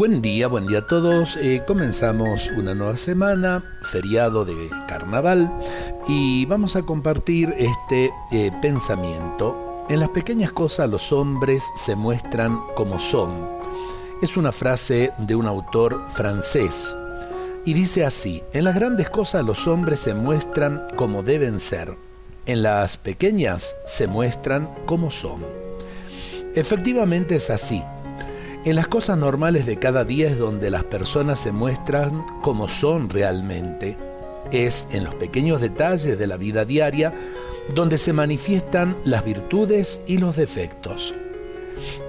Buen día, buen día a todos. Eh, comenzamos una nueva semana, feriado de carnaval, y vamos a compartir este eh, pensamiento. En las pequeñas cosas los hombres se muestran como son. Es una frase de un autor francés y dice así, en las grandes cosas los hombres se muestran como deben ser, en las pequeñas se muestran como son. Efectivamente es así. En las cosas normales de cada día es donde las personas se muestran como son realmente. Es en los pequeños detalles de la vida diaria donde se manifiestan las virtudes y los defectos.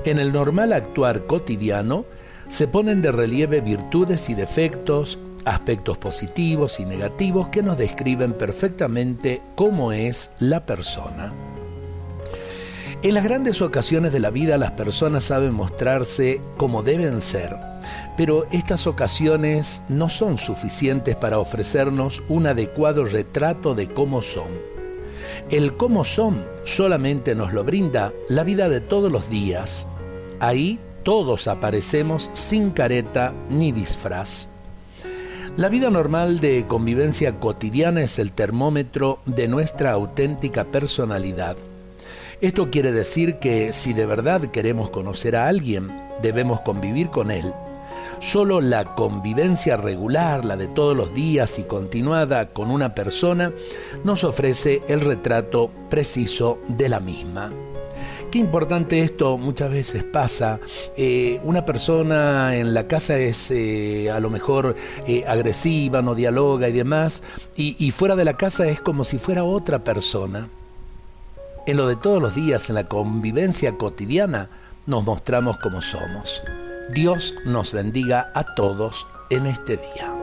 En el normal actuar cotidiano se ponen de relieve virtudes y defectos, aspectos positivos y negativos que nos describen perfectamente cómo es la persona. En las grandes ocasiones de la vida las personas saben mostrarse como deben ser, pero estas ocasiones no son suficientes para ofrecernos un adecuado retrato de cómo son. El cómo son solamente nos lo brinda la vida de todos los días. Ahí todos aparecemos sin careta ni disfraz. La vida normal de convivencia cotidiana es el termómetro de nuestra auténtica personalidad. Esto quiere decir que si de verdad queremos conocer a alguien, debemos convivir con él. Solo la convivencia regular, la de todos los días y continuada con una persona, nos ofrece el retrato preciso de la misma. Qué importante esto muchas veces pasa. Eh, una persona en la casa es eh, a lo mejor eh, agresiva, no dialoga y demás, y fuera de la casa es como si fuera otra persona. En lo de todos los días, en la convivencia cotidiana, nos mostramos como somos. Dios nos bendiga a todos en este día.